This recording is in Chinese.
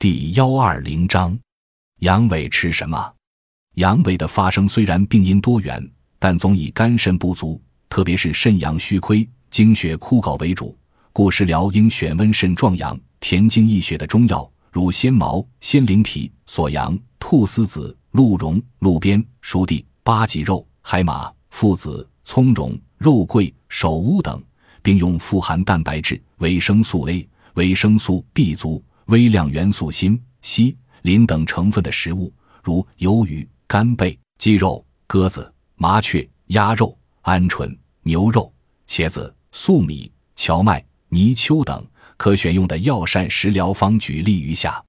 第幺二零章，阳痿吃什么？阳痿的发生虽然病因多元，但总以肝肾不足，特别是肾阳虚亏、精血枯槁为主。故食疗应选温肾壮阳、填精益血的中药，如仙茅、仙灵脾、锁阳、菟丝子、鹿茸、鹿鞭、熟地、八脊肉、海马、附子、葱蓉、肉桂、首乌等，并用富含蛋白质、维生素 A、维生素 B 族。微量元素锌、硒、磷等成分的食物，如鱿鱼、干贝、鸡肉、鸽子、麻雀、鸭肉、鹌鹑、牛肉、茄子、粟米、荞麦、泥鳅等，可选用的药膳食疗方举例如下：